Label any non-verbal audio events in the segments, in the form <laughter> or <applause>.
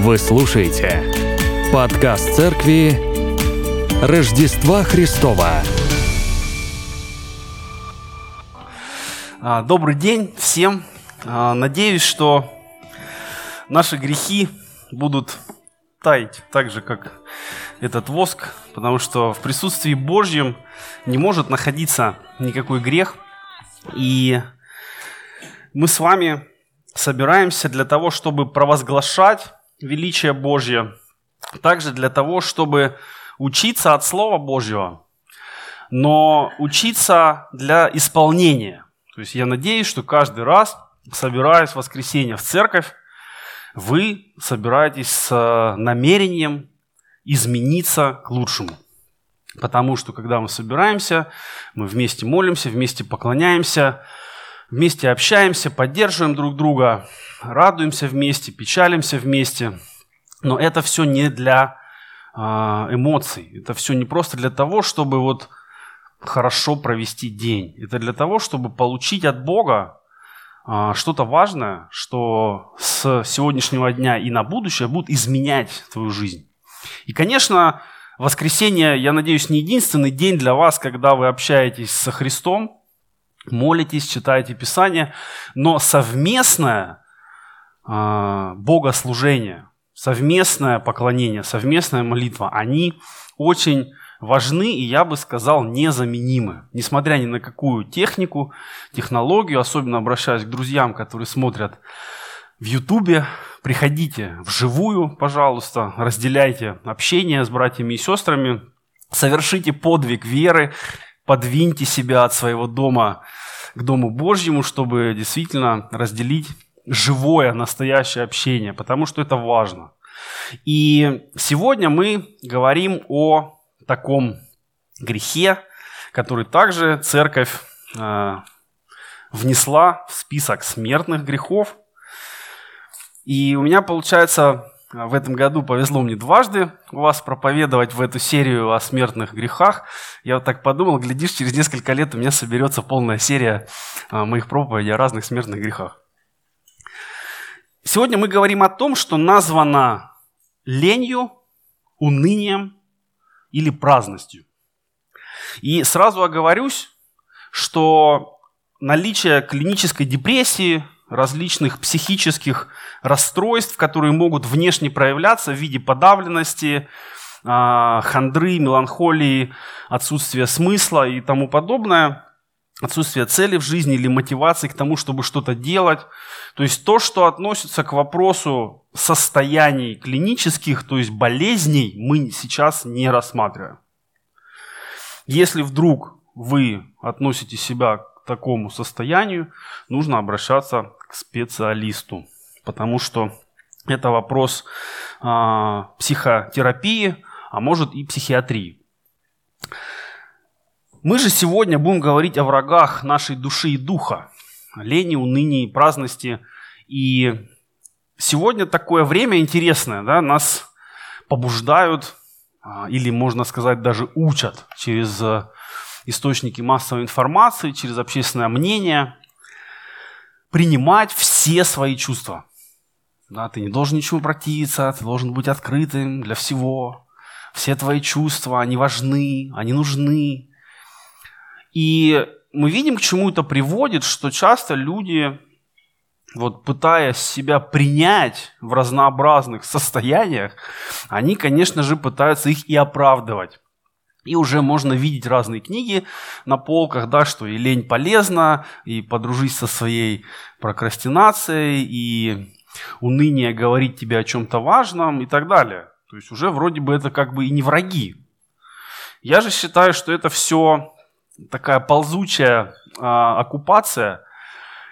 Вы слушаете подкаст церкви Рождества Христова. А, Добрый день всем. А, Надеюсь, что наши грехи будут таять так же, как этот воск, потому что в присутствии Божьем не может находиться никакой грех. И мы с вами собираемся для того, чтобы провозглашать величие Божье, также для того, чтобы учиться от Слова Божьего, но учиться для исполнения. То есть я надеюсь, что каждый раз, собираясь в воскресенье в церковь, вы собираетесь с намерением измениться к лучшему. Потому что когда мы собираемся, мы вместе молимся, вместе поклоняемся, вместе общаемся, поддерживаем друг друга, радуемся вместе, печалимся вместе. Но это все не для а, эмоций. Это все не просто для того, чтобы вот хорошо провести день. Это для того, чтобы получить от Бога а, что-то важное, что с сегодняшнего дня и на будущее будет изменять твою жизнь. И, конечно, воскресенье, я надеюсь, не единственный день для вас, когда вы общаетесь со Христом, молитесь, читаете Писание, но совместное э, богослужение, совместное поклонение, совместная молитва, они очень важны и, я бы сказал, незаменимы. Несмотря ни на какую технику, технологию, особенно обращаясь к друзьям, которые смотрят в Ютубе, приходите вживую, пожалуйста, разделяйте общение с братьями и сестрами, совершите подвиг веры, подвиньте себя от своего дома к Дому Божьему, чтобы действительно разделить живое, настоящее общение, потому что это важно. И сегодня мы говорим о таком грехе, который также церковь э, внесла в список смертных грехов. И у меня, получается, в этом году повезло мне дважды у вас проповедовать в эту серию о смертных грехах. Я вот так подумал, глядишь, через несколько лет у меня соберется полная серия а, моих проповедей о разных смертных грехах. Сегодня мы говорим о том, что названо ленью, унынием или праздностью. И сразу оговорюсь, что наличие клинической депрессии – различных психических расстройств, которые могут внешне проявляться в виде подавленности, а, хандры, меланхолии, отсутствия смысла и тому подобное, отсутствие цели в жизни или мотивации к тому, чтобы что-то делать. То есть то, что относится к вопросу состояний клинических, то есть болезней, мы сейчас не рассматриваем. Если вдруг вы относите себя такому состоянию, нужно обращаться к специалисту, потому что это вопрос э, психотерапии, а может и психиатрии. Мы же сегодня будем говорить о врагах нашей души и духа, лени, унынии, праздности. И сегодня такое время интересное, да, нас побуждают, или можно сказать даже учат через источники массовой информации, через общественное мнение – принимать все свои чувства. Да, ты не должен ничему противиться, ты должен быть открытым для всего. Все твои чувства, они важны, они нужны. И мы видим, к чему это приводит, что часто люди, вот пытаясь себя принять в разнообразных состояниях, они, конечно же, пытаются их и оправдывать. И уже можно видеть разные книги на полках, да, что и лень полезна, и подружись со своей прокрастинацией, и уныние говорить тебе о чем-то важном и так далее. То есть уже вроде бы это как бы и не враги. Я же считаю, что это все такая ползучая а, оккупация,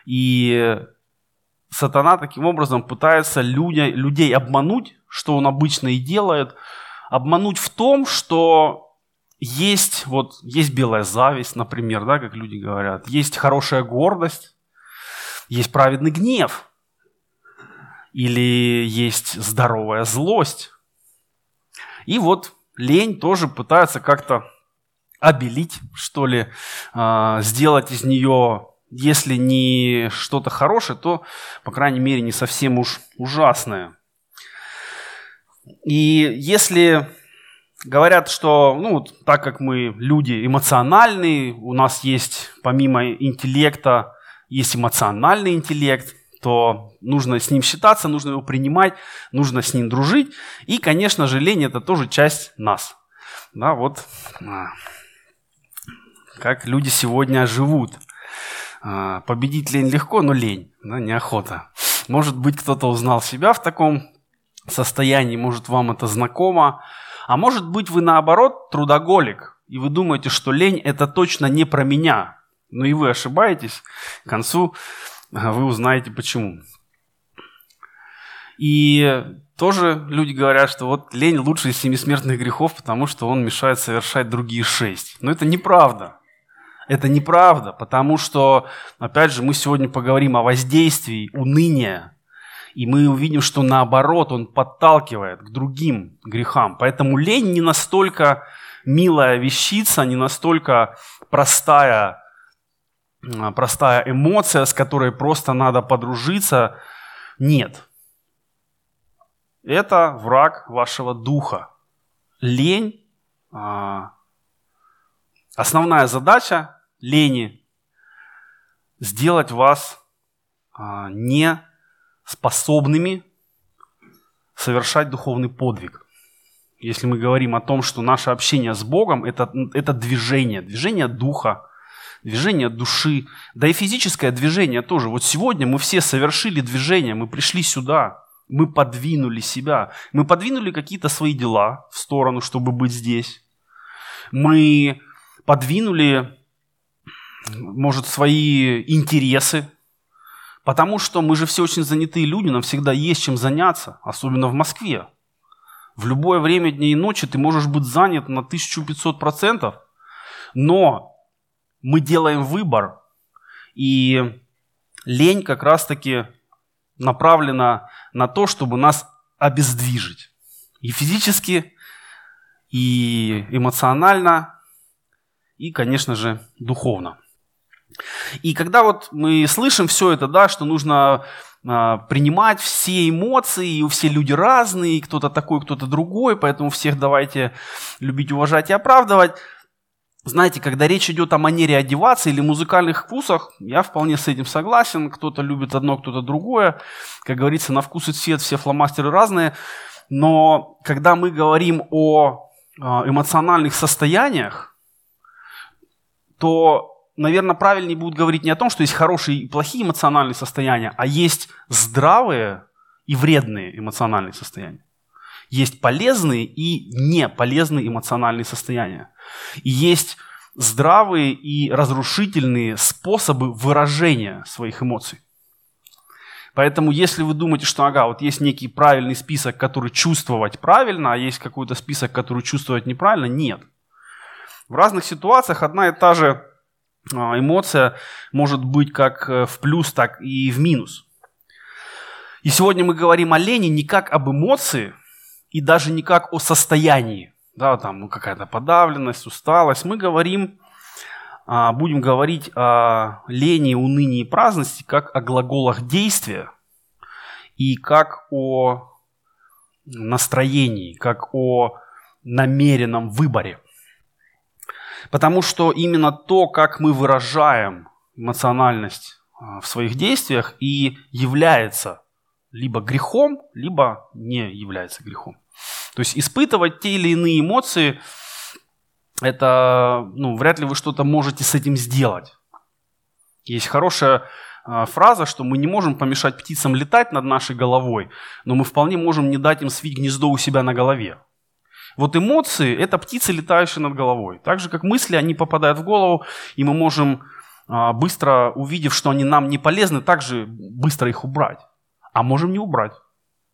и сатана таким образом пытается люди, людей обмануть, что он обычно и делает, обмануть в том, что есть, вот, есть белая зависть, например, да, как люди говорят, есть хорошая гордость, есть праведный гнев, или есть здоровая злость. И вот лень тоже пытается как-то обелить, что ли, а, сделать из нее, если не что-то хорошее, то, по крайней мере, не совсем уж ужасное. И если говорят, что, ну, так как мы люди эмоциональные, у нас есть помимо интеллекта, есть эмоциональный интеллект, то нужно с ним считаться, нужно его принимать, нужно с ним дружить. И, конечно же, лень – это тоже часть нас. Да, вот а, как люди сегодня живут. А, победить лень легко, но лень, да, неохота. Может быть, кто-то узнал себя в таком состоянии, может, вам это знакомо. А может быть, вы наоборот трудоголик, и вы думаете, что лень – это точно не про меня. Но и вы ошибаетесь. К концу вы узнаете почему. И тоже люди говорят, что вот лень лучший из семи смертных грехов, потому что он мешает совершать другие шесть. Но это неправда. Это неправда, потому что, опять же, мы сегодня поговорим о воздействии уныния, и мы увидим, что наоборот, он подталкивает к другим грехам. Поэтому лень не настолько милая вещица, не настолько простая а, простая эмоция, с которой просто надо подружиться. Нет. Это враг вашего духа. Лень. А, основная задача лени сделать вас а, не способными совершать духовный подвиг. Если мы говорим о том, что наше общение с Богом это, это движение, движение духа, движение души, да и физическое движение тоже. Вот сегодня мы все совершили движение, мы пришли сюда, мы подвинули себя, мы подвинули какие-то свои дела в сторону, чтобы быть здесь. Мы подвинули, может, свои интересы, потому что мы же все очень занятые люди, нам всегда есть чем заняться, особенно в Москве. В любое время дня и ночи ты можешь быть занят на 1500%, но мы делаем выбор, и лень как раз-таки направлена на то, чтобы нас обездвижить. И физически, и эмоционально, и, конечно же, духовно. И когда вот мы слышим все это, да, что нужно а, принимать все эмоции, и все люди разные, кто-то такой, кто-то другой, поэтому всех давайте любить, уважать и оправдывать – знаете, когда речь идет о манере одеваться или музыкальных вкусах, я вполне с этим согласен. Кто-то любит одно, кто-то другое. Как говорится, на вкус и цвет все фломастеры разные. Но когда мы говорим о а, эмоциональных состояниях, то, наверное, правильнее будет говорить не о том, что есть хорошие и плохие эмоциональные состояния, а есть здравые и вредные эмоциональные состояния. Есть полезные и неполезные эмоциональные состояния. И есть здравые и разрушительные способы выражения своих эмоций. Поэтому, если вы думаете, что ага, вот есть некий правильный список, который чувствовать правильно, а есть какой-то список, который чувствовать неправильно, нет. В разных ситуациях одна и та же эмоция может быть как э, в плюс, так и в минус. И сегодня мы говорим о лени не как об эмоции и даже не как о состоянии да, там ну, какая-то подавленность, усталость. Мы говорим, а, будем говорить о лени, унынии и праздности как о глаголах действия и как о настроении, как о намеренном выборе. Потому что именно то, как мы выражаем эмоциональность а, в своих действиях и является либо грехом, либо не является грехом. То есть испытывать те или иные эмоции, это, ну, вряд ли вы что-то можете с этим сделать. Есть хорошая э, фраза, что мы не можем помешать птицам летать над нашей головой, но мы вполне можем не дать им свить гнездо у себя на голове. Вот эмоции – это птицы, летающие над головой. Так же, как мысли, они попадают в голову, и мы можем, э, быстро увидев, что они нам не полезны, также быстро их убрать. А можем не убрать.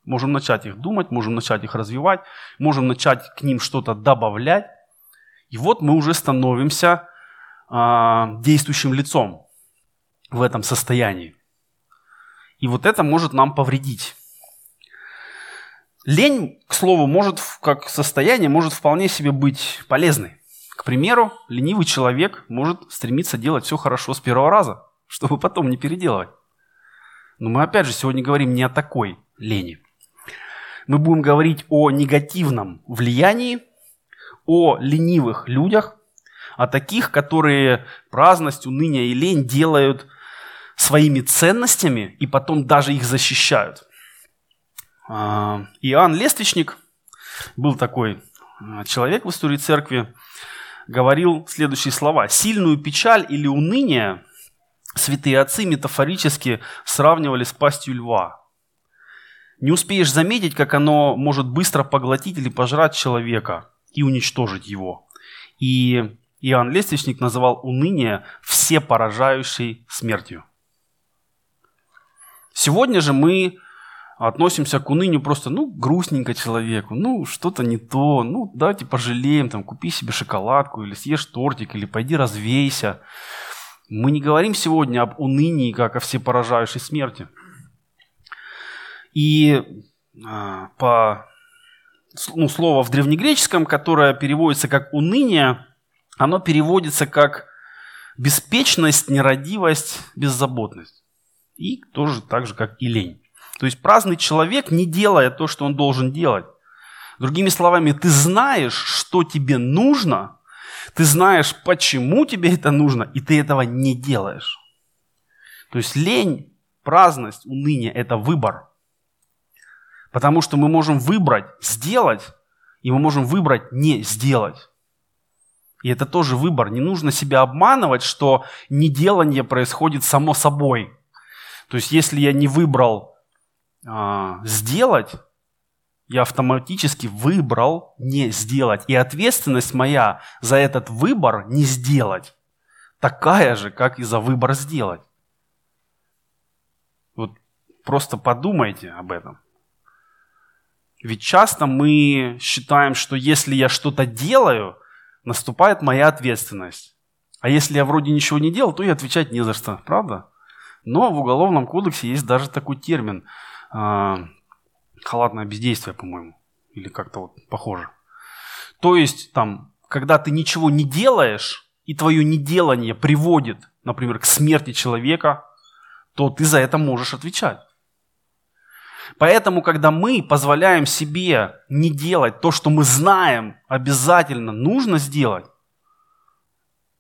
Можем начать их думать, можем начать их развивать, можем начать к ним что-то добавлять. И вот мы уже становимся э, действующим лицом в этом состоянии. И вот это может нам повредить. Лень, к слову, может, как состояние, может вполне себе быть полезной. К примеру, ленивый человек может стремиться делать все хорошо с первого раза, чтобы потом не переделывать. Но мы опять же сегодня говорим не о такой лени. мы будем говорить о негативном влиянии, о ленивых людях, о таких, которые праздность, уныние и лень делают своими ценностями и потом даже их защищают. А, Иоанн Лествичник был такой а, человек в истории церкви, говорил следующие слова. «Сильную печаль или уныние святые отцы метафорически сравнивали с пастью льва. Не успеешь заметить, как оно может быстро поглотить или пожрать человека и уничтожить его. И Иоанн Лествичник называл уныние всепоражающей смертью. Сегодня же мы относимся к унынию просто, ну, грустненько человеку, ну, что-то не то, ну, давайте пожалеем, там, купи себе шоколадку, или съешь тортик, или пойди развейся. Мы не говорим сегодня об унынии, как о всепоражающей смерти. И а, по ну, слово в древнегреческом, которое переводится как уныние, оно переводится как беспечность, нерадивость, беззаботность. И тоже так же, как и лень. То есть праздный человек не делая то, что он должен делать. Другими словами, ты знаешь, что тебе нужно, ты знаешь, почему тебе это нужно, и ты этого не делаешь. То есть лень, праздность, уныние – это выбор. Потому что мы можем выбрать сделать, и мы можем выбрать не сделать. И это тоже выбор. Не нужно себя обманывать, что неделание происходит само собой. То есть, если я не выбрал сделать, я автоматически выбрал не сделать. И ответственность моя за этот выбор не сделать такая же, как и за выбор сделать. Вот просто подумайте об этом. Ведь часто мы считаем, что если я что-то делаю, наступает моя ответственность. А если я вроде ничего не делал, то и отвечать не за что, правда? Но в Уголовном кодексе есть даже такой термин э, халатное бездействие, по-моему, или как-то вот похоже. То есть там, когда ты ничего не делаешь, и твое неделание приводит, например, к смерти человека, то ты за это можешь отвечать. Поэтому, когда мы позволяем себе не делать то, что мы знаем, обязательно нужно сделать,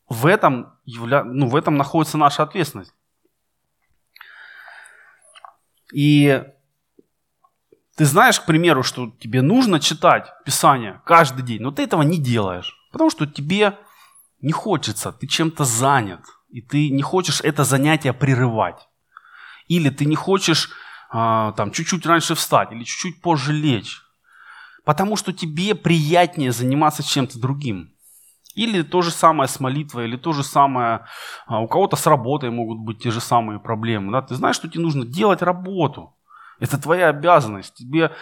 в этом, явля... ну, в этом находится наша ответственность. И ты знаешь, к примеру, что тебе нужно читать Писание каждый день, но ты этого не делаешь, потому что тебе не хочется, ты чем-то занят, и ты не хочешь это занятие прерывать. Или ты не хочешь а, там, чуть-чуть раньше встать или чуть-чуть позже лечь. Потому что тебе приятнее заниматься чем-то другим. Или то же самое с молитвой, или то же самое, а, у кого-то с работой могут быть те же самые проблемы. Да? Ты знаешь, что тебе нужно делать работу. Это твоя обязанность. Тебе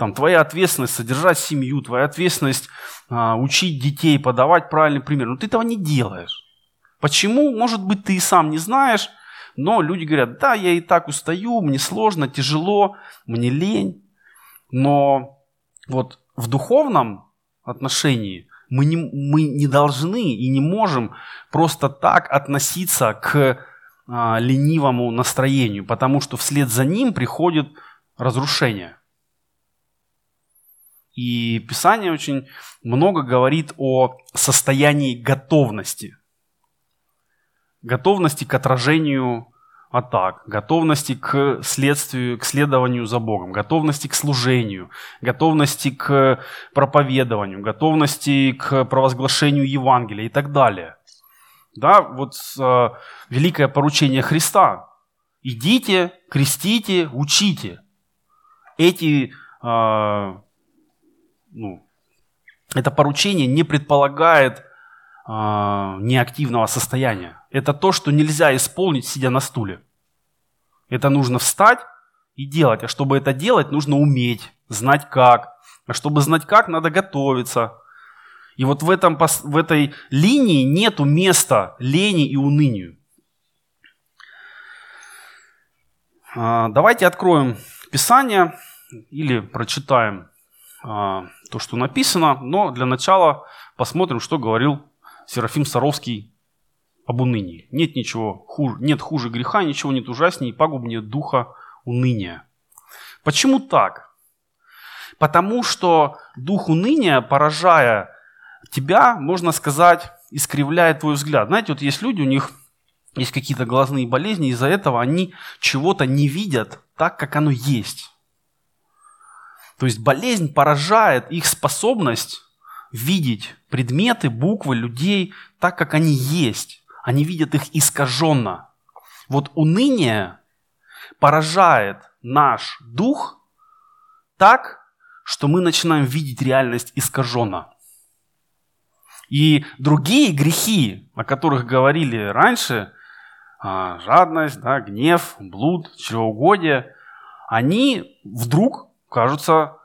там, твоя ответственность содержать семью, твоя ответственность а, учить детей, подавать правильный пример. Но ты этого не делаешь. Почему? Может быть, ты и сам не знаешь, но люди говорят, да, я и так устаю, мне сложно, тяжело, мне лень. Но вот в духовном отношении мы не, мы не должны и не можем просто так относиться к а, ленивому настроению, потому что вслед за ним приходит разрушение. И Писание очень много говорит о состоянии готовности – готовности к отражению атак, готовности к следствию, к следованию за Богом, готовности к служению, готовности к проповедованию, готовности к провозглашению Евангелия и так далее. Да, вот э, великое поручение Христа. Идите, крестите, учите. Эти, э, ну, это поручение не предполагает э, неактивного состояния это то, что нельзя исполнить, сидя на стуле. Это нужно встать и делать. А чтобы это делать, нужно уметь, знать как. А чтобы знать как, надо готовиться. И вот в, этом, в этой линии нету места лени и унынию. А, давайте откроем Писание или прочитаем а, то, что написано, но для начала посмотрим, что говорил Серафим Саровский об унынии. Нет ничего хуже, нет хуже греха, ничего нет ужаснее и пагубнее духа уныния. Почему так? Потому что дух уныния, поражая тебя, можно сказать, искривляет твой взгляд. Знаете, вот есть люди, у них есть какие-то глазные болезни, из-за этого они чего-то не видят так, как оно есть. То есть болезнь поражает их способность видеть предметы, буквы, людей так, как они есть. Они видят их искаженно. Вот уныние поражает наш дух так, что мы начинаем видеть реальность искаженно. И другие грехи, о которых говорили раньше, а, жадность, да, гнев, блуд, чревоугодие, они вдруг кажутся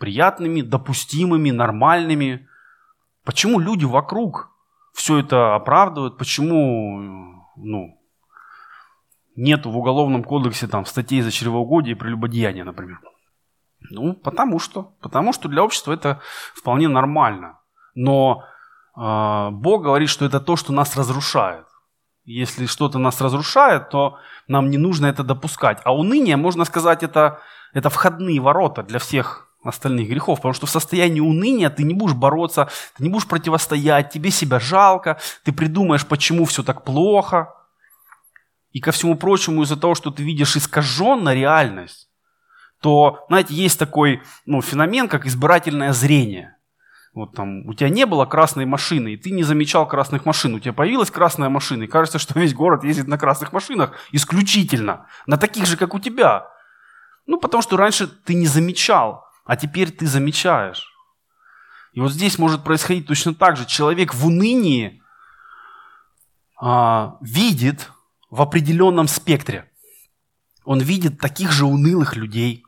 приятными, допустимыми, нормальными. Почему люди вокруг все это оправдывают? Почему ну, нет в Уголовном кодексе там, статей за чревоугодие и прелюбодеяние, например? Ну, потому что. Потому что для общества это вполне нормально. Но Бог говорит, что это то, что нас разрушает. Если что-то нас разрушает, то нам не нужно это допускать. А уныние, можно сказать, это, это входные ворота для всех остальных грехов, потому что в состоянии уныния ты не будешь бороться, ты не будешь противостоять, тебе себя жалко, ты придумаешь, почему все так плохо. И ко всему прочему, из-за того, что ты видишь искаженно реальность, то, знаете, есть такой ну, феномен, как избирательное зрение. Вот там, у тебя не было красной машины, и ты не замечал красных машин. У тебя появилась красная машина, и кажется, что весь город ездит на красных машинах исключительно, на таких же, как у тебя. Ну, потому что раньше ты не замечал, а теперь ты замечаешь. И вот здесь может происходить точно так же. Человек в унынии а, видит в определенном спектре. Он видит таких же унылых людей –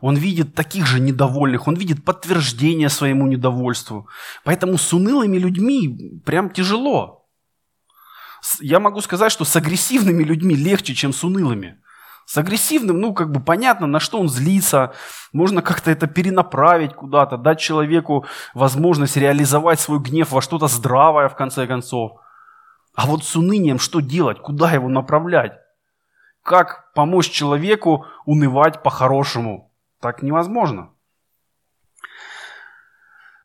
он видит таких же недовольных, он видит подтверждение своему недовольству. Поэтому с унылыми людьми прям тяжело. Я могу сказать, что с агрессивными людьми легче, чем с унылыми. С агрессивным, ну, как бы понятно, на что он злится, можно как-то это перенаправить куда-то, дать человеку возможность реализовать свой гнев во что-то здравое, в конце концов. А вот с унынием что делать, куда его направлять? Как помочь человеку унывать по-хорошему? Так невозможно.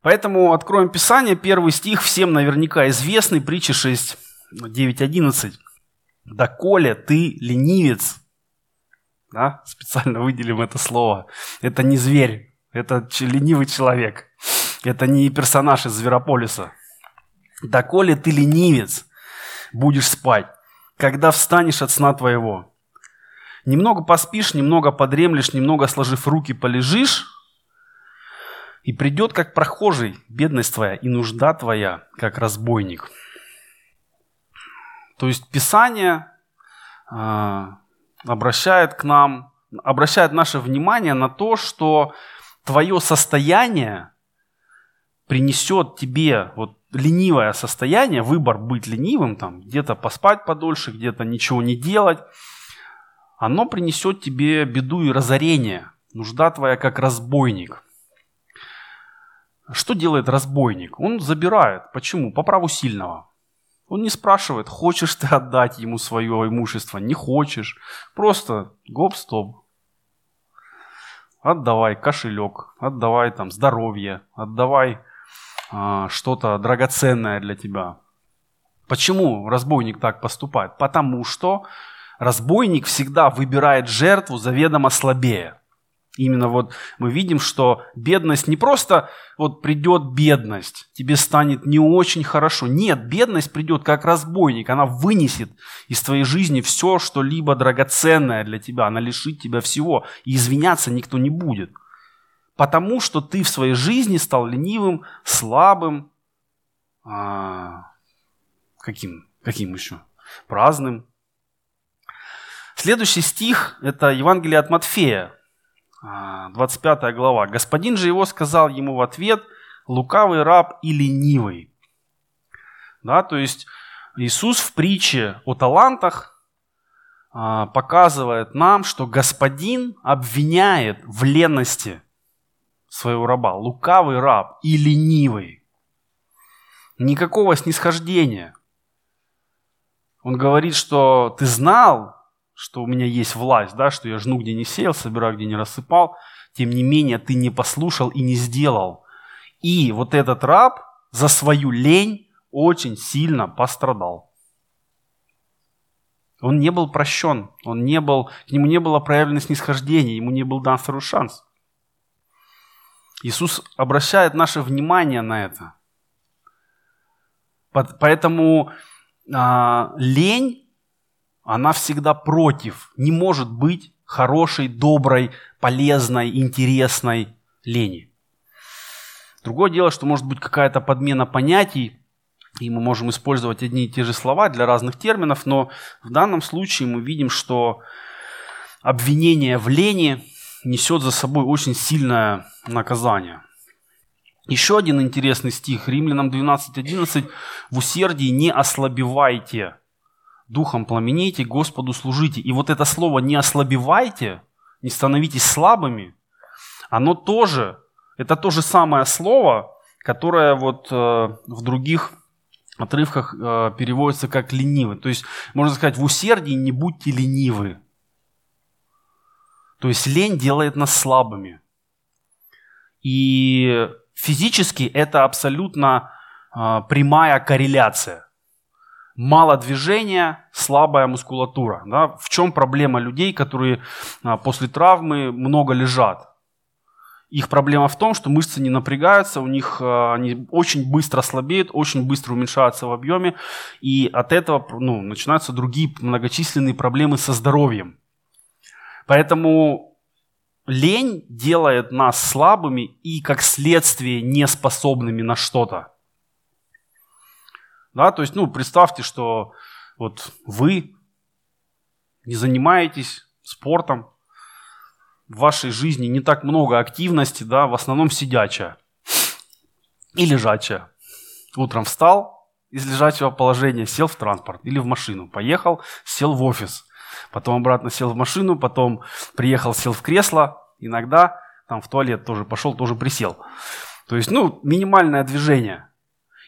Поэтому откроем Писание, первый стих, всем наверняка известный, притча 6, 9, 11. «Да коли ты ленивец», да, специально выделим это слово, это не зверь, это ленивый человек, это не персонаж из Зверополиса. «Да коли ты ленивец, будешь спать, когда встанешь от сна твоего, Немного поспишь, немного подремлешь, немного сложив руки полежишь, и придет как прохожий бедность твоя и нужда твоя, как разбойник. То есть Писание э, обращает к нам, обращает наше внимание на то, что твое состояние принесет тебе вот ленивое состояние, выбор быть ленивым, там где-то поспать подольше, где-то ничего не делать – оно принесет тебе беду и разорение. Нужда твоя как разбойник. Что делает разбойник? Он забирает. Почему? По праву сильного. Он не спрашивает, хочешь ты отдать ему свое имущество, не хочешь. Просто гоп-стоп. Отдавай кошелек, отдавай там здоровье, отдавай а, что-то драгоценное для тебя. Почему разбойник так поступает? Потому что разбойник всегда выбирает жертву заведомо слабее. Именно вот мы видим, что бедность не просто вот придет бедность, тебе станет не очень хорошо. Нет, бедность придет как разбойник, она вынесет из твоей жизни все, что либо драгоценное для тебя, она лишит тебя всего, и извиняться никто не будет. Потому что ты в своей жизни стал ленивым, слабым, а, каким, каким еще? Праздным, Следующий стих – это Евангелие от Матфея, 25 а, глава. «Господин же его сказал ему в ответ, лукавый раб и ленивый». Да, то есть Иисус в притче о талантах а, показывает нам, что Господин обвиняет в ленности своего раба. Лукавый раб и ленивый. Никакого снисхождения. Он говорит, что ты знал, что у меня есть власть, да, что я жну, где не сеял, собираю, где не рассыпал. Тем не менее, ты не послушал и не сделал. И вот этот раб за свою лень очень сильно пострадал. Он не был прощен, он не был, к нему не было проявлено снисхождение, ему не был дан второй шанс. Иисус обращает наше внимание на это. Поэтому а, лень, она всегда против. Не может быть хорошей, доброй, полезной, интересной лени. Другое дело, что может быть какая-то подмена понятий, и мы можем использовать одни и те же слова для разных терминов, но в данном случае мы видим, что обвинение в лени несет за собой очень сильное наказание. Еще один интересный стих, Римлянам 12.11. «В усердии не ослабевайте, духом пламенейте, Господу служите». И вот это слово «не ослабевайте», «не становитесь слабыми», оно тоже, это то же самое слово, которое вот э, в других отрывках э, переводится как ленивый. То есть, можно сказать, в усердии не будьте ленивы. То есть лень делает нас слабыми. И физически это абсолютно э, прямая корреляция. Мало движения, слабая мускулатура. Да? В чем проблема людей, которые э, после травмы много лежат? Их проблема в том, что мышцы не напрягаются, у них э, они очень быстро слабеют, очень быстро уменьшаются в объеме, и от этого ну, начинаются другие многочисленные проблемы со здоровьем. Поэтому лень делает нас слабыми и, как следствие, неспособными на что-то. Да, то есть, ну, представьте, что вот вы не занимаетесь спортом, в вашей жизни не так много активности, да, в основном сидячая и лежачая. Утром встал из лежачего положения, сел в транспорт или в машину, поехал, сел в офис, потом обратно сел в машину, потом приехал, сел в кресло, иногда там в туалет тоже пошел, тоже присел. То есть, ну, минимальное движение.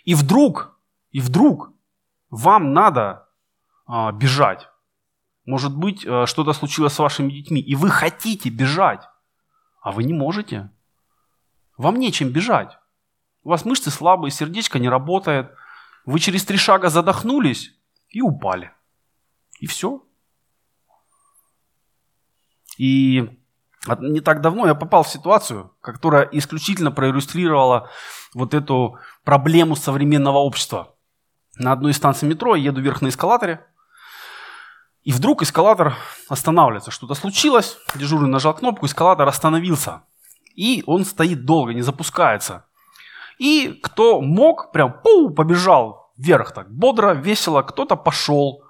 И вдруг, и вдруг вам надо а, бежать. Может быть, а, что-то случилось с вашими детьми, и вы хотите бежать, а вы не можете. Вам нечем бежать. У вас мышцы слабые, сердечко не работает. Вы через три шага задохнулись и упали. И все. И не так давно я попал в ситуацию, которая исключительно проиллюстрировала вот эту проблему современного общества. На одной из станций метро еду вверх на эскалаторе, и вдруг эскалатор останавливается. Что-то случилось, дежурный нажал кнопку, эскалатор остановился. И он стоит долго, не запускается. И кто мог, прям пу, побежал вверх так, бодро, весело, кто-то пошел,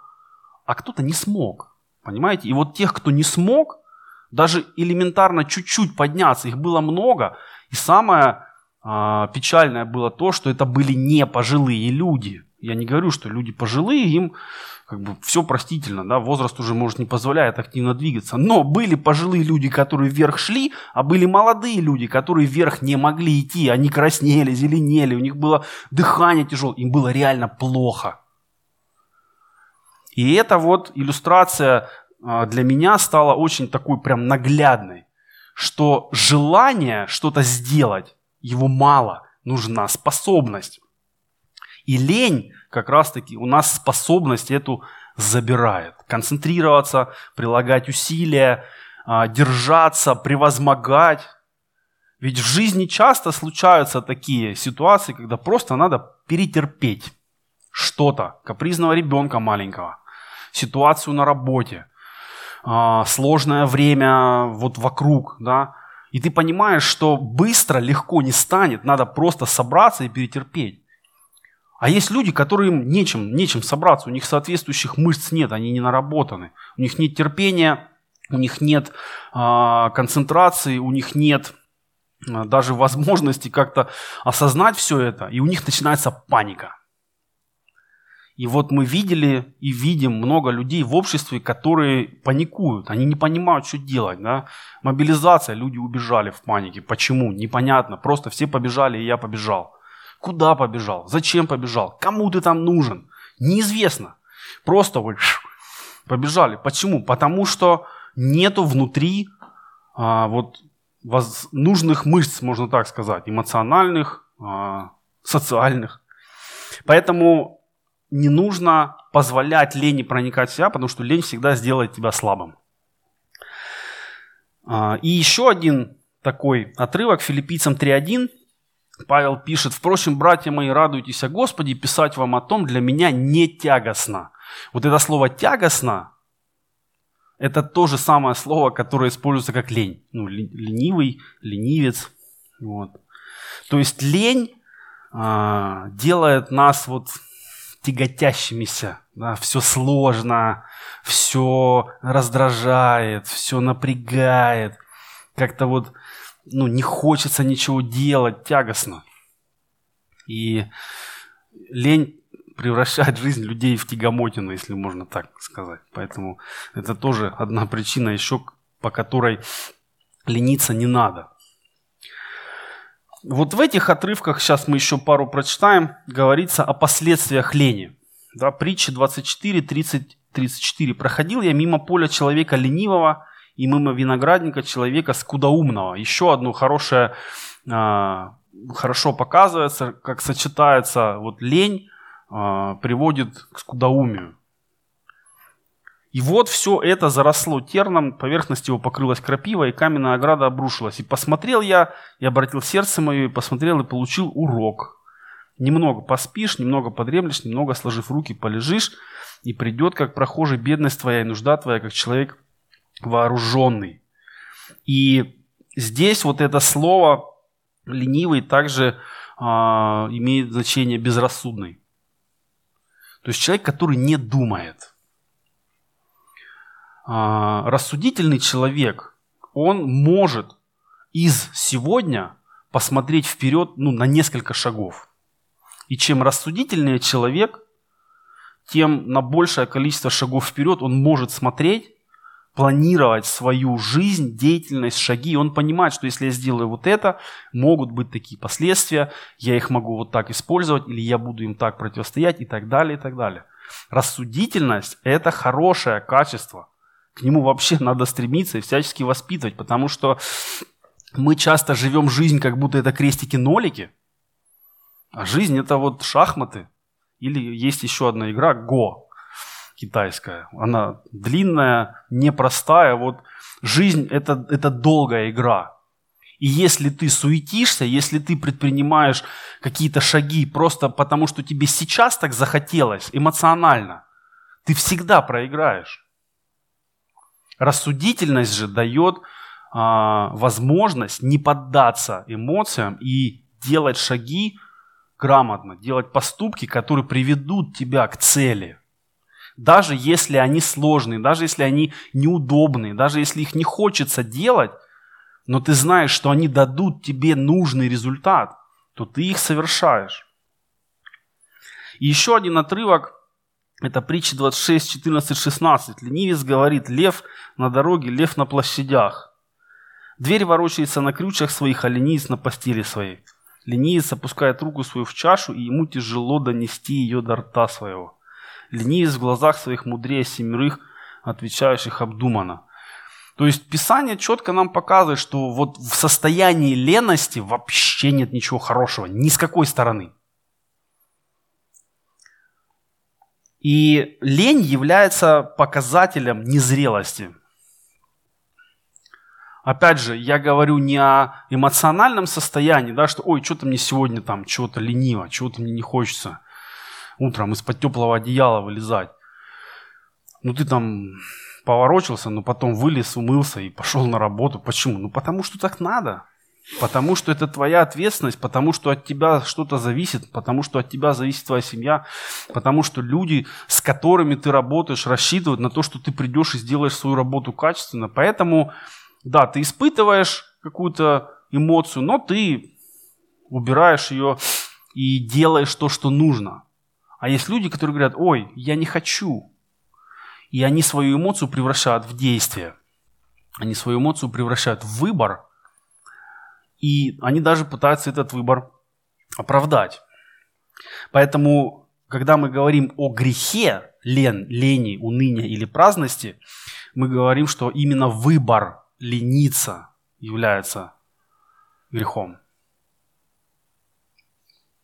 а кто-то не смог. Понимаете? И вот тех, кто не смог, даже элементарно чуть-чуть подняться, их было много. И самое э, печальное было то, что это были не пожилые люди. Я не говорю, что люди пожилые, им как бы все простительно, да, возраст уже, может, не позволяет активно двигаться. Но были пожилые люди, которые вверх шли, а были молодые люди, которые вверх не могли идти. Они краснели, зеленели, у них было дыхание тяжелое, им было реально плохо. И это вот иллюстрация а, для меня стала очень такой прям наглядной, что желание что-то сделать, его мало, нужна способность. И лень как раз-таки у нас способность эту забирает. Концентрироваться, прилагать усилия, а, держаться, превозмогать. Ведь в жизни часто случаются такие ситуации, когда просто надо перетерпеть что-то, капризного ребенка маленького, ситуацию на работе, а, сложное время вот вокруг, да, и ты понимаешь, что быстро, легко не станет, надо просто собраться и перетерпеть. А есть люди, которым нечем, нечем собраться, у них соответствующих мышц нет, они не наработаны, у них нет терпения, у них нет э, концентрации, у них нет э, даже возможности как-то осознать все это, и у них начинается паника. И вот мы видели и видим много людей в обществе, которые паникуют, они не понимают, что делать. Да? Мобилизация, люди убежали в панике. Почему? Непонятно. Просто все побежали, и я побежал. Куда побежал? Зачем побежал? Кому ты там нужен? Неизвестно. Просто вот побежали. Почему? Потому что нету внутри а, вот воз, нужных мышц, можно так сказать, эмоциональных, а, социальных. Поэтому не нужно позволять лени проникать в себя, потому что лень всегда сделает тебя слабым. А, и еще один такой отрывок филиппийцам 3.1. Павел пишет, «Впрочем, братья мои, радуйтесь о Господе, писать вам о том для меня не тягостно». Вот это слово «тягостно» – это то же самое слово, которое используется как лень. Ну, ленивый, ленивец. Вот. То есть лень а, делает нас вот тяготящимися. Да? Все сложно, все раздражает, все напрягает. Как-то вот ну, не хочется ничего делать, тягостно. И лень превращает жизнь людей в тягомотину, если можно так сказать. Поэтому это тоже одна причина еще, по которой лениться не надо. Вот в этих отрывках, сейчас мы еще пару прочитаем, говорится о последствиях лени. Да, притча 24, 30, 34. «Проходил я мимо поля человека ленивого, и мимо виноградника человека скудоумного». Еще одно хорошее, а, хорошо показывается, как сочетается вот лень, а, приводит к скудоумию. И вот все это заросло терном, поверхность его покрылась крапивой, и каменная ограда обрушилась. И посмотрел я, и обратил сердце мое, и посмотрел, и получил урок. Немного поспишь, немного подремлешь, немного сложив руки полежишь, и придет, как прохожий, бедность твоя и нужда твоя, как человек вооруженный. И здесь вот это слово ленивый также а, имеет значение безрассудный. То есть человек, который не думает – а, рассудительный человек, он может из сегодня посмотреть вперед ну, на несколько шагов. И чем рассудительнее человек, тем на большее количество шагов вперед он может смотреть, планировать свою жизнь, деятельность, шаги. И он понимает, что если я сделаю вот это, могут быть такие последствия, я их могу вот так использовать, или я буду им так противостоять и так далее, и так далее. Рассудительность – это хорошее качество. К нему вообще <laughs> надо стремиться и всячески воспитывать, потому что мы часто живем жизнь, как будто это крестики-нолики, а жизнь это вот шахматы. Или есть еще одна игра Го китайская. Она длинная, непростая. Вот жизнь это, это долгая игра. И если ты суетишься, если ты предпринимаешь какие-то шаги просто потому, что тебе сейчас так захотелось, эмоционально, ты всегда проиграешь. Рассудительность же дает а, возможность не поддаться эмоциям и делать шаги грамотно, делать поступки, которые приведут тебя к цели. Даже если они сложные, даже если они неудобные, даже если их не хочется делать, но ты знаешь, что они дадут тебе нужный результат, то ты их совершаешь. И еще один отрывок это притча 26, 14, 16. Ленивец говорит, лев на дороге, лев на площадях. Дверь ворочается на крючах своих, а ленивец на постели своей. Ленивец опускает руку свою в чашу, и ему тяжело донести ее до рта своего. Ленивец в глазах своих мудрее семерых, отвечающих обдуманно. То есть Писание четко нам показывает, что вот в состоянии лености вообще нет ничего хорошего, ни с какой стороны. И лень является показателем незрелости. Опять же, я говорю не о эмоциональном состоянии, да, что ой, что-то мне сегодня там, чего-то лениво, чего-то мне не хочется утром из-под теплого одеяла вылезать. Ну ты там поворочился, но потом вылез, умылся и пошел на работу. Почему? Ну потому что так надо. Потому что это твоя ответственность, потому что от тебя что-то зависит, потому что от тебя зависит твоя семья, потому что люди, с которыми ты работаешь, рассчитывают на то, что ты придешь и сделаешь свою работу качественно. Поэтому, да, ты испытываешь какую-то эмоцию, но ты убираешь ее и делаешь то, что нужно. А есть люди, которые говорят, ой, я не хочу. И они свою эмоцию превращают в действие. Они свою эмоцию превращают в выбор – и они даже пытаются этот выбор оправдать. Поэтому, когда мы говорим о грехе, лен, лени, уныния или праздности, мы говорим, что именно выбор лениться является грехом.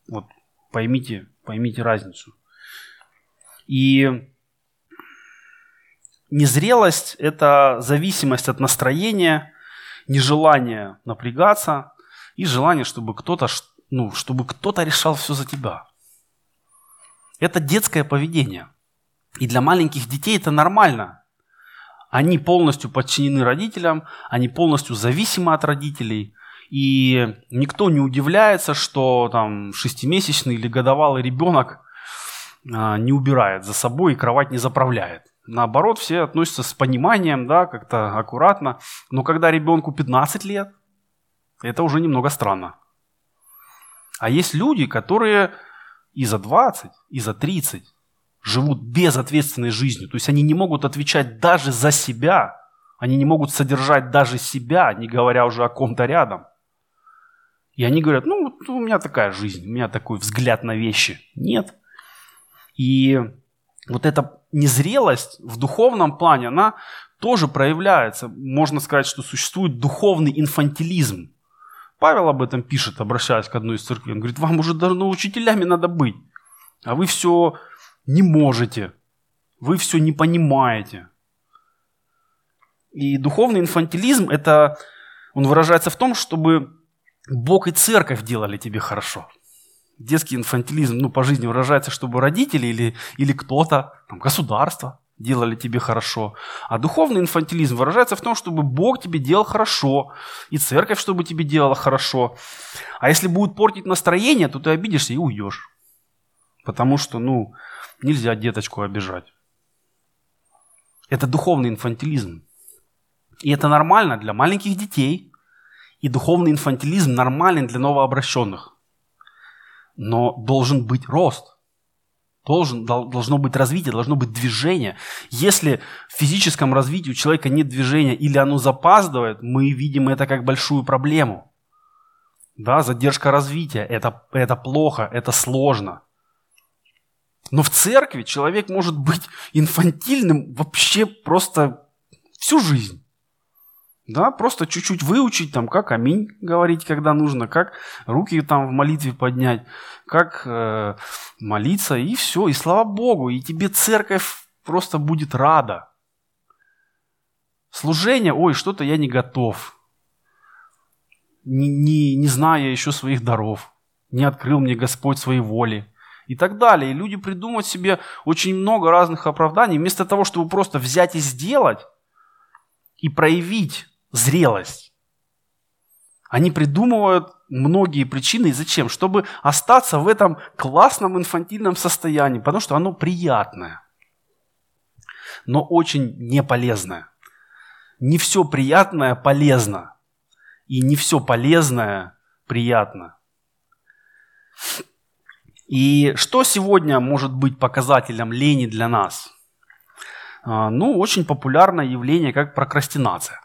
Вот поймите, поймите разницу. И незрелость – это зависимость от настроения, нежелание напрягаться и желание, чтобы кто-то, ну, чтобы кто-то решал все за тебя. Это детское поведение. И для маленьких детей это нормально. Они полностью подчинены родителям, они полностью зависимы от родителей. И никто не удивляется, что там шестимесячный или годовалый ребенок а, не убирает за собой и кровать не заправляет. Наоборот, все относятся с пониманием, да, как-то аккуратно. Но когда ребенку 15 лет, это уже немного странно. А есть люди, которые и за 20, и за 30 живут безответственной жизнью. То есть они не могут отвечать даже за себя. Они не могут содержать даже себя, не говоря уже о ком-то рядом. И они говорят, ну, у меня такая жизнь, у меня такой взгляд на вещи. Нет. И вот эта незрелость в духовном плане, она тоже проявляется. Можно сказать, что существует духовный инфантилизм. Павел об этом пишет, обращаясь к одной из церквей. Он говорит, вам уже давно учителями надо быть, а вы все не можете, вы все не понимаете. И духовный инфантилизм, это, он выражается в том, чтобы Бог и церковь делали тебе хорошо детский инфантилизм ну, по жизни выражается, чтобы родители или, или кто-то, там, государство делали тебе хорошо. А духовный инфантилизм выражается в том, чтобы Бог тебе делал хорошо, и церковь, чтобы тебе делала хорошо. А если будет портить настроение, то ты обидишься и уйдешь. Потому что, ну, нельзя деточку обижать. Это духовный инфантилизм. И это нормально для маленьких детей. И духовный инфантилизм нормален для новообращенных но должен быть рост. Должен, должно быть развитие, должно быть движение. Если в физическом развитии у человека нет движения или оно запаздывает, мы видим это как большую проблему. Да, задержка развития это, – это плохо, это сложно. Но в церкви человек может быть инфантильным вообще просто всю жизнь. Да, просто чуть-чуть выучить, там, как аминь говорить, когда нужно, как руки там в молитве поднять, как э, молиться, и все, и слава Богу, и тебе церковь просто будет рада. Служение, ой, что-то я не готов, не, не, не зная еще своих даров, не открыл мне Господь своей воли и так далее. И люди придумывают себе очень много разных оправданий, вместо того, чтобы просто взять и сделать, и проявить зрелость. Они придумывают многие причины. И зачем? Чтобы остаться в этом классном инфантильном состоянии, потому что оно приятное, но очень неполезное. Не все приятное полезно, и не все полезное приятно. И что сегодня может быть показателем лени для нас? А, ну, очень популярное явление, как прокрастинация.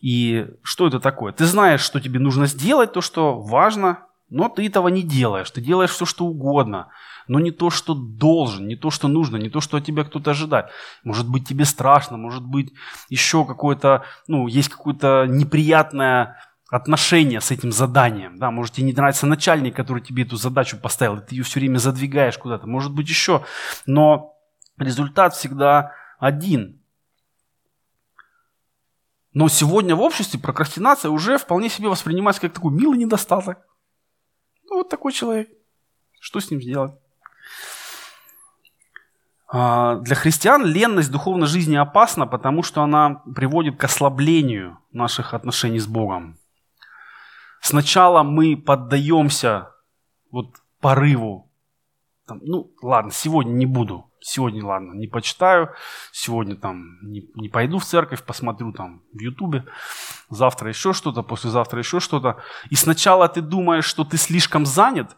И что это такое? Ты знаешь, что тебе нужно сделать, то, что важно, но ты этого не делаешь. Ты делаешь все, что угодно, но не то, что должен, не то, что нужно, не то, что от тебя кто-то ожидает. Может быть, тебе страшно, может быть, еще какое-то, ну, есть какое-то неприятное отношение с этим заданием. Да, может, тебе не нравится начальник, который тебе эту задачу поставил, и ты ее все время задвигаешь куда-то. Может быть, еще. Но результат всегда один. Но сегодня в обществе прокрастинация уже вполне себе воспринимается как такой милый недостаток. Ну, вот такой человек. Что с ним сделать? А, для христиан ленность духовной жизни опасна, потому что она приводит к ослаблению наших отношений с Богом. Сначала мы поддаемся вот порыву. Там, ну, ладно, сегодня не буду сегодня, ладно, не почитаю, сегодня там не, не пойду в церковь, посмотрю там в Ютубе, завтра еще что-то, послезавтра еще что-то. И сначала ты думаешь, что ты слишком занят,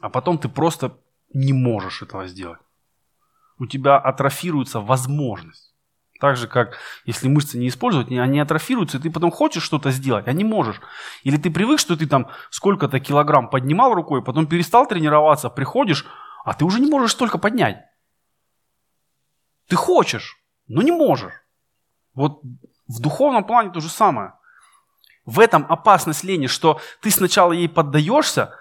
а потом ты просто не можешь этого сделать. У тебя атрофируется возможность. Так же, как если мышцы не использовать, они атрофируются, и ты потом хочешь что-то сделать, а не можешь. Или ты привык, что ты там сколько-то килограмм поднимал рукой, потом перестал тренироваться, приходишь, а ты уже не можешь столько поднять. Ты хочешь, но не можешь. Вот в духовном плане то же самое. В этом опасность лени, что ты сначала ей поддаешься,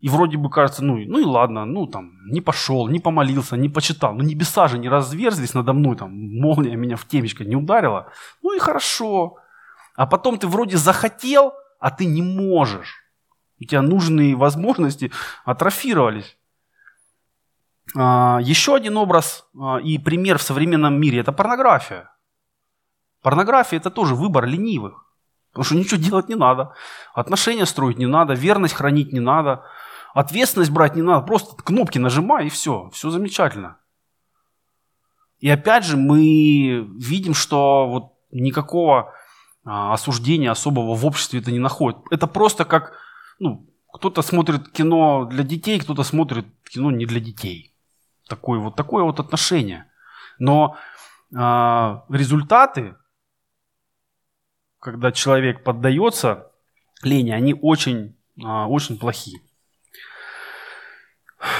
и вроде бы кажется, ну, ну и ладно, ну там, не пошел, не помолился, не почитал, ну небеса же не разверзлись надо мной, там, молния меня в темечко не ударила, ну и хорошо. А потом ты вроде захотел, а ты не можешь. У тебя нужные возможности атрофировались. А, еще один образ а, и пример в современном мире – это порнография. Порнография – это тоже выбор ленивых. Потому что ничего делать не надо. Отношения строить не надо, верность хранить не надо, ответственность брать не надо. Просто кнопки нажимай и все. Все замечательно. И опять же мы видим, что вот никакого а, осуждения особого в обществе это не находит. Это просто как, ну, кто-то смотрит кино для детей, кто-то смотрит кино не для детей. Такое вот, такое вот отношение. Но э, результаты, когда человек поддается лени, они очень, э, очень плохие.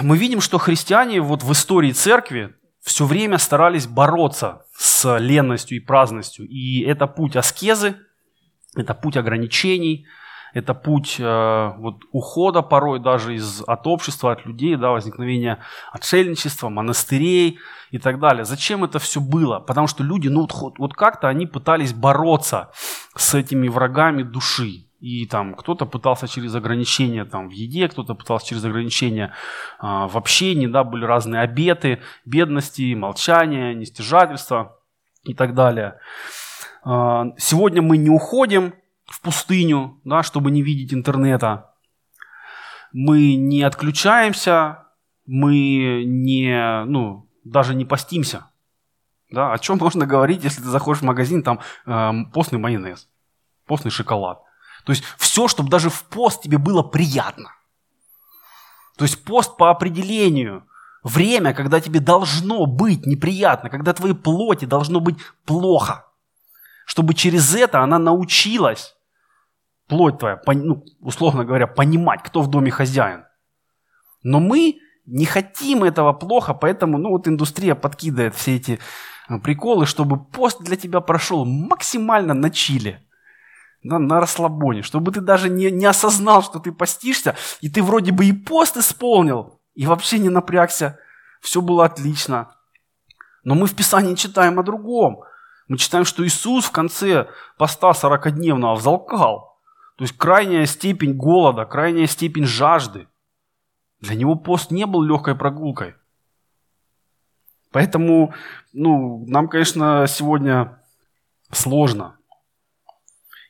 Мы видим, что христиане вот в истории церкви все время старались бороться с ленностью и праздностью. И это путь аскезы, это путь ограничений – это путь э, вот, ухода порой даже из, от общества, от людей, да, возникновения отшельничества, монастырей и так далее. Зачем это все было? Потому что люди, ну вот, вот как-то они пытались бороться с этими врагами души. И там кто-то пытался через ограничения там, в еде, кто-то пытался через ограничения э, в общении, да, были разные обеты, бедности, молчания, нестяжательства и так далее. Э, сегодня мы не уходим в пустыню, да, чтобы не видеть интернета. Мы не отключаемся, мы не, ну, даже не постимся. Да? О чем <laughs> можно говорить, если ты заходишь в магазин, там э, постный майонез, постный шоколад. То есть все, чтобы даже в пост тебе было приятно. То есть пост по определению – время, когда тебе должно быть неприятно, когда твоей плоти должно быть плохо, чтобы через это она научилась плоть твоя, ну, условно говоря, понимать, кто в доме хозяин. Но мы не хотим этого плохо, поэтому ну, вот индустрия подкидывает все эти э, приколы, чтобы пост для тебя прошел максимально на чиле, на, на расслабоне, чтобы ты даже не, не осознал, что ты постишься, и ты вроде бы и пост исполнил, и вообще не напрягся, все было отлично. Но мы в Писании читаем о другом. Мы читаем, что Иисус в конце поста 40-дневного взалкал – то есть крайняя степень голода, крайняя степень жажды. Для него пост не был легкой прогулкой. Поэтому, ну, нам, конечно, сегодня сложно.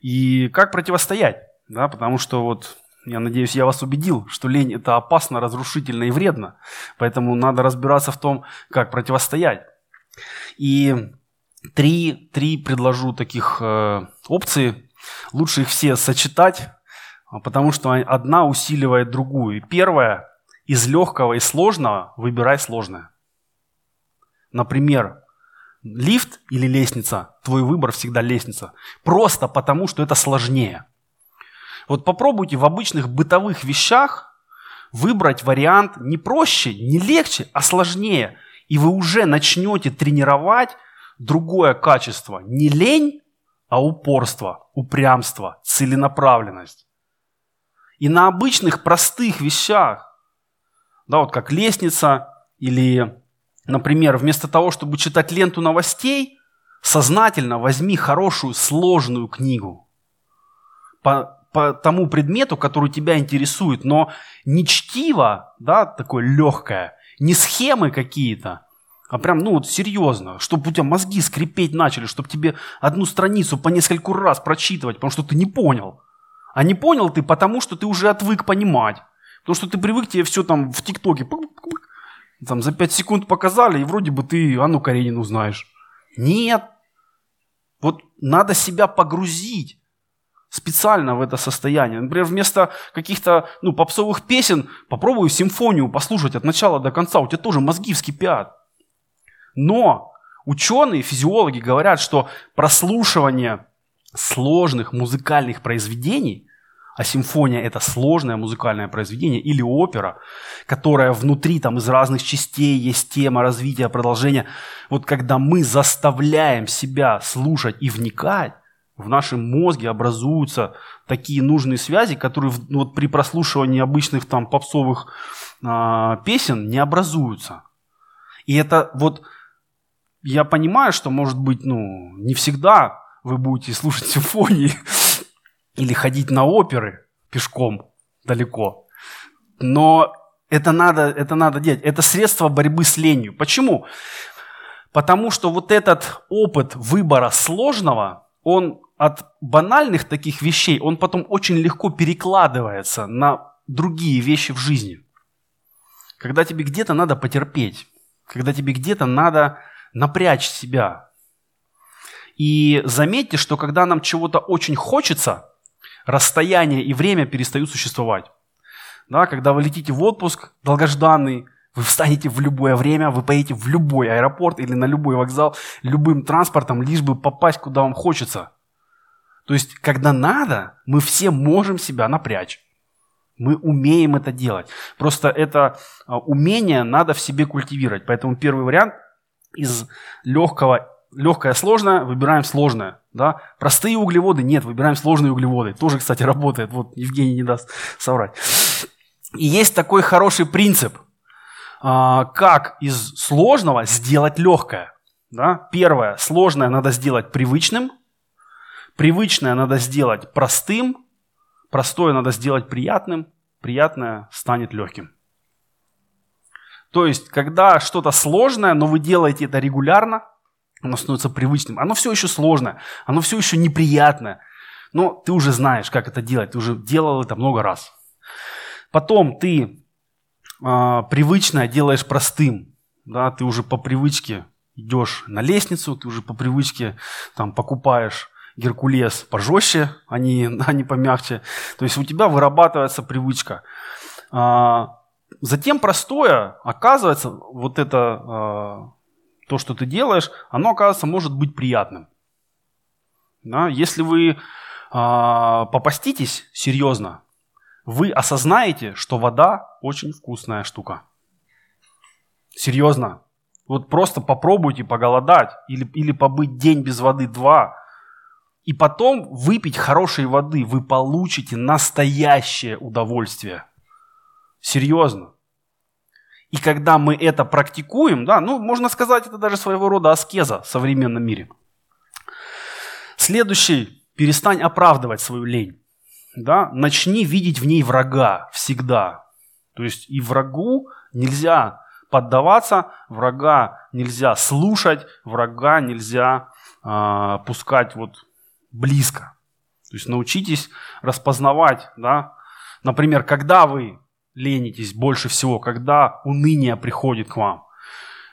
И как противостоять? Да, потому что вот я надеюсь, я вас убедил, что лень это опасно, разрушительно и вредно. Поэтому надо разбираться в том, как противостоять. И три, три предложу таких э, опции, Лучше их все сочетать, а, потому что одна усиливает другую. И первое, из легкого и сложного выбирай сложное. Например, лифт или лестница, твой выбор всегда лестница. Просто потому, что это сложнее. Вот попробуйте в обычных бытовых вещах выбрать вариант не проще, не легче, а сложнее. И вы уже начнете тренировать другое качество. Не лень, а упорство, упрямство, целенаправленность. И на обычных простых вещах, да, вот как лестница или, например, вместо того, чтобы читать ленту новостей, сознательно возьми хорошую сложную книгу по, по тому предмету, который тебя интересует, но не чтиво, да, такое легкое, не схемы какие-то, а прям, ну вот серьезно, чтобы у тебя мозги скрипеть начали, чтобы тебе одну страницу по нескольку раз прочитывать, потому что ты не понял. А не понял ты потому, что ты уже отвык понимать. Потому что ты привык, тебе все там в ТикТоке там за 5 секунд показали, и вроде бы ты Анну Каренину знаешь. Нет. Вот надо себя погрузить специально в это состояние. Например, вместо каких-то ну, попсовых песен попробуй симфонию послушать от начала до конца. У тебя тоже мозги вскипят. Но ученые, физиологи говорят, что прослушивание сложных музыкальных произведений, а симфония это сложное музыкальное произведение или опера, которая внутри там из разных частей есть тема развития, продолжения. Вот когда мы заставляем себя слушать и вникать, в нашем мозге образуются такие нужные связи, которые ну, вот при прослушивании обычных там попсовых э, песен не образуются. И это вот я понимаю, что может быть, ну, не всегда вы будете слушать симфонии <laughs> или ходить на оперы пешком далеко. Но это надо, это надо делать. Это средство борьбы с ленью. Почему? Потому что вот этот опыт выбора сложного, он от банальных таких вещей, он потом очень легко перекладывается на другие вещи в жизни. Когда тебе где-то надо потерпеть, когда тебе где-то надо напрячь себя. И заметьте, что когда нам чего-то очень хочется, расстояние и время перестают существовать. Да, когда вы летите в отпуск долгожданный, вы встанете в любое время, вы поедете в любой аэропорт или на любой вокзал, любым транспортом, лишь бы попасть, куда вам хочется. То есть, когда надо, мы все можем себя напрячь. Мы умеем это делать. Просто это а, умение надо в себе культивировать. Поэтому первый вариант из легкого, легкое сложное выбираем сложное. Да? Простые углеводы нет, выбираем сложные углеводы. Тоже, кстати, работает. Вот Евгений не даст соврать. И есть такой хороший принцип, а, как из сложного сделать легкое. Да? Первое, сложное надо сделать привычным, привычное надо сделать простым, простое надо сделать приятным, приятное станет легким. То есть, когда что-то сложное, но вы делаете это регулярно, оно становится привычным. Оно все еще сложное, оно все еще неприятное. Но ты уже знаешь, как это делать, ты уже делал это много раз. Потом ты э, привычное делаешь простым. Да, ты уже по привычке идешь на лестницу, ты уже по привычке там, покупаешь Геркулес пожестче, а не, <laughs> а не помягче. То есть у тебя вырабатывается привычка. А, Затем простое, оказывается, вот это, э, то, что ты делаешь, оно, оказывается, может быть приятным. Да? Если вы э, попаститесь серьезно, вы осознаете, что вода очень вкусная штука. Серьезно. Вот просто попробуйте поголодать или, или побыть день без воды два. И потом выпить хорошей воды. Вы получите настоящее удовольствие. Серьезно. И когда мы это практикуем, да, ну, можно сказать, это даже своего рода аскеза в современном мире. Следующий, перестань оправдывать свою лень. Да? Начни видеть в ней врага всегда. То есть и врагу нельзя поддаваться, врага нельзя слушать, врага нельзя э, пускать вот близко. То есть научитесь распознавать, да, например, когда вы ленитесь больше всего, когда уныние приходит к вам.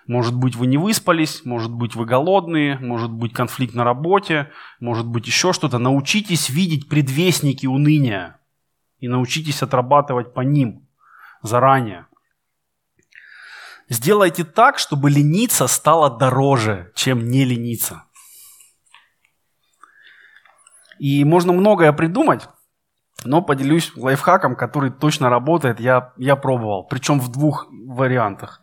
Может быть, вы не выспались, может быть, вы голодные, может быть, конфликт на работе, может быть, еще что-то. Научитесь видеть предвестники уныния и научитесь отрабатывать по ним заранее. Сделайте так, чтобы лениться стало дороже, чем не лениться. И можно многое придумать, но поделюсь лайфхаком, который точно работает, я, я пробовал, причем в двух вариантах.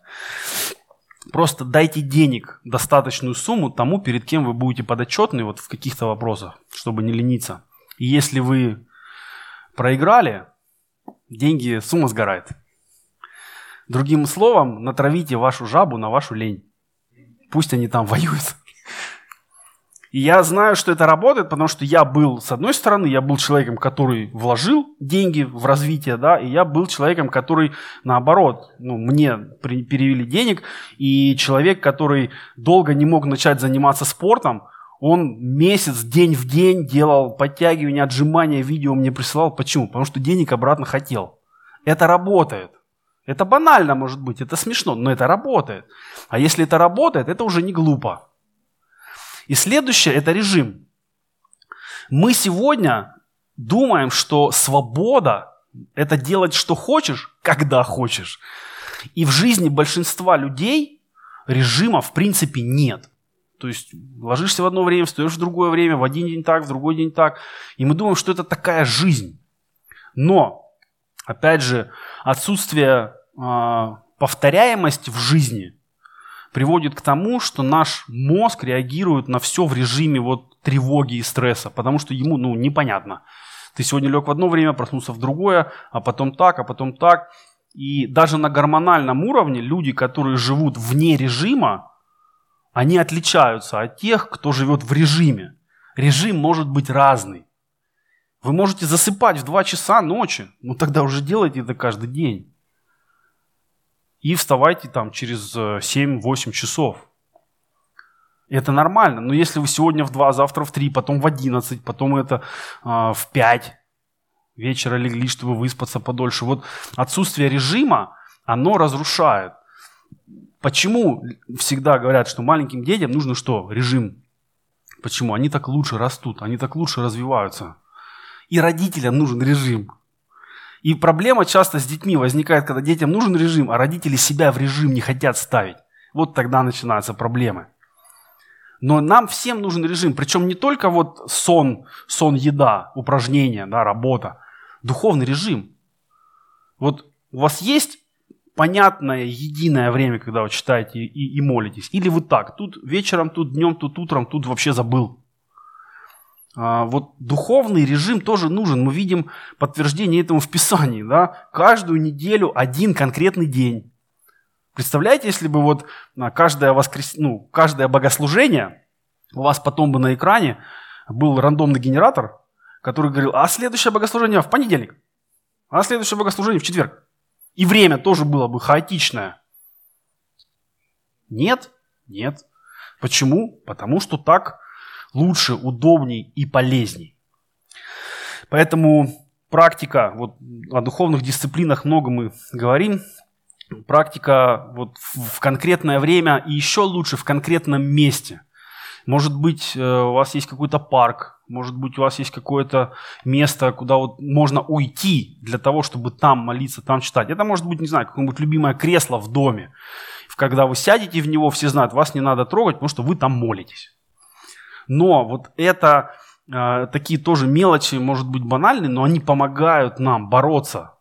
Просто дайте денег, достаточную сумму тому, перед кем вы будете подотчетны вот в каких-то вопросах, чтобы не лениться. И если вы проиграли, деньги, сумма сгорает. Другим словом, натравите вашу жабу на вашу лень. Пусть они там воюют. И я знаю, что это работает, потому что я был, с одной стороны, я был человеком, который вложил деньги в развитие, да, и я был человеком, который, наоборот, ну, мне перевели денег, и человек, который долго не мог начать заниматься спортом, он месяц, день в день делал подтягивания, отжимания, видео мне присылал. Почему? Потому что денег обратно хотел. Это работает. Это банально, может быть, это смешно, но это работает. А если это работает, это уже не глупо. И следующее – это режим. Мы сегодня думаем, что свобода – это делать, что хочешь, когда хочешь. И в жизни большинства людей режима в принципе нет. То есть ложишься в одно время, встаешь в другое время, в один день так, в другой день так. И мы думаем, что это такая жизнь. Но, опять же, отсутствие э, повторяемости в жизни приводит к тому, что наш мозг реагирует на все в режиме вот тревоги и стресса, потому что ему ну, непонятно. Ты сегодня лег в одно время, проснулся в другое, а потом так, а потом так. И даже на гормональном уровне люди, которые живут вне режима, они отличаются от тех, кто живет в режиме. Режим может быть разный. Вы можете засыпать в 2 часа ночи, ну тогда уже делайте это каждый день. И вставайте там через 7-8 э, часов. Это нормально. Но если вы сегодня в 2, завтра в 3, потом в 11, потом это э, в 5 вечера легли, чтобы выспаться подольше. Вот отсутствие режима, оно разрушает. Почему всегда говорят, что маленьким детям нужно что? Режим. Почему? Они так лучше растут, они так лучше развиваются. И родителям нужен режим. И проблема часто с детьми возникает, когда детям нужен режим, а родители себя в режим не хотят ставить. Вот тогда начинаются проблемы. Но нам всем нужен режим. Причем не только вот сон, сон, еда, упражнения, да, работа. Духовный режим. Вот у вас есть понятное, единое время, когда вы читаете и, и молитесь? Или вы так, тут вечером, тут днем, тут утром, тут вообще забыл? А, вот духовный режим тоже нужен. Мы видим подтверждение этому в Писании. Да? Каждую неделю один конкретный день. Представляете, если бы вот каждое, воскрес... ну, каждое богослужение у вас потом бы на экране был рандомный генератор, который говорил, а следующее богослужение в понедельник, а следующее богослужение в четверг. И время тоже было бы хаотичное. Нет, нет. Почему? Потому что так лучше, удобней и полезней. Поэтому практика, вот о духовных дисциплинах много мы говорим, практика вот в конкретное время и еще лучше в конкретном месте. Может быть, э, у вас есть какой-то парк, может быть, у вас есть какое-то место, куда вот можно уйти для того, чтобы там молиться, там читать. Это может быть, не знаю, какое-нибудь любимое кресло в доме. Когда вы сядете в него, все знают, вас не надо трогать, потому что вы там молитесь. Но вот это э, такие тоже мелочи, может быть, банальные, но они помогают нам бороться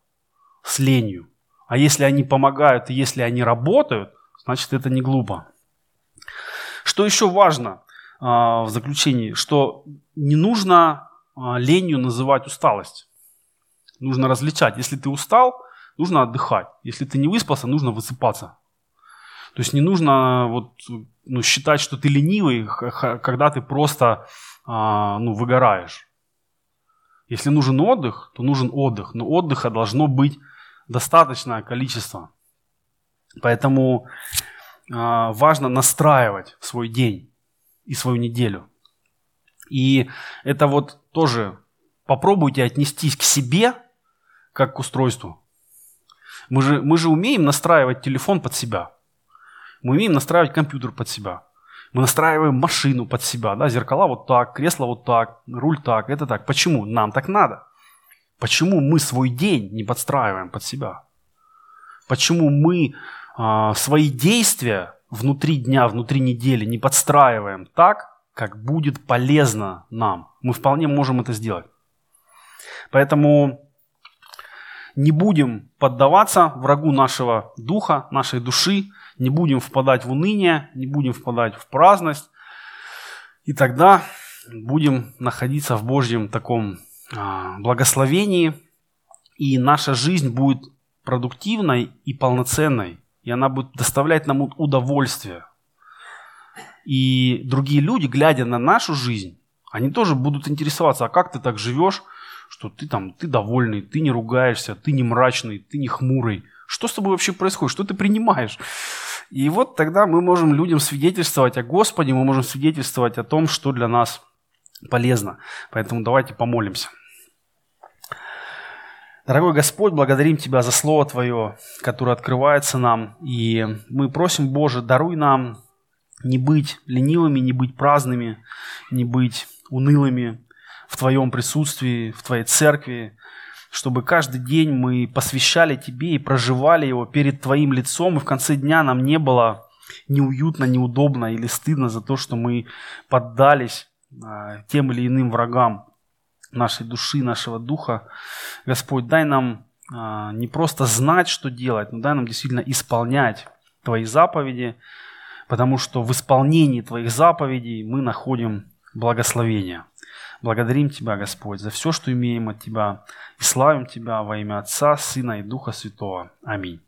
с ленью. А если они помогают и если они работают, значит это не глупо. Что еще важно э, в заключении, что не нужно э, ленью называть усталость. Нужно различать. Если ты устал, нужно отдыхать. Если ты не выспался, нужно высыпаться. То есть не нужно вот, ну, считать, что ты ленивый, когда ты просто а, ну, выгораешь. Если нужен отдых, то нужен отдых. Но отдыха должно быть достаточное количество. Поэтому а, важно настраивать свой день и свою неделю. И это вот тоже попробуйте отнестись к себе как к устройству. Мы же, мы же умеем настраивать телефон под себя – мы умеем настраивать компьютер под себя. Мы настраиваем машину под себя, да, зеркала вот так, кресло вот так, руль так, это так. Почему? Нам так надо. Почему мы свой день не подстраиваем под себя? Почему мы э, свои действия внутри дня, внутри недели не подстраиваем так, как будет полезно нам? Мы вполне можем это сделать. Поэтому не будем поддаваться врагу нашего духа, нашей души, не будем впадать в уныние, не будем впадать в праздность. И тогда будем находиться в Божьем таком а, благословении, и наша жизнь будет продуктивной и полноценной, и она будет доставлять нам удовольствие. И другие люди, глядя на нашу жизнь, они тоже будут интересоваться, а как ты так живешь, что ты там, ты довольный, ты не ругаешься, ты не мрачный, ты не хмурый. Что с тобой вообще происходит? Что ты принимаешь? И вот тогда мы можем людям свидетельствовать о Господе, мы можем свидетельствовать о том, что для нас полезно. Поэтому давайте помолимся. Дорогой Господь, благодарим Тебя за Слово Твое, которое открывается нам. И мы просим, Боже, даруй нам не быть ленивыми, не быть праздными, не быть унылыми в Твоем присутствии, в Твоей церкви, чтобы каждый день мы посвящали Тебе и проживали его перед Твоим лицом, и в конце дня нам не было неуютно, неудобно или стыдно за то, что мы поддались а, тем или иным врагам. нашей души, нашего духа. Господь, дай нам а, не просто знать, что делать, но дай нам действительно исполнять Твои заповеди, потому что в исполнении Твоих заповедей мы находим благословение. Благодарим Тебя, Господь, за все, что имеем от Тебя, и славим Тебя во имя Отца, Сына и Духа Святого. Аминь.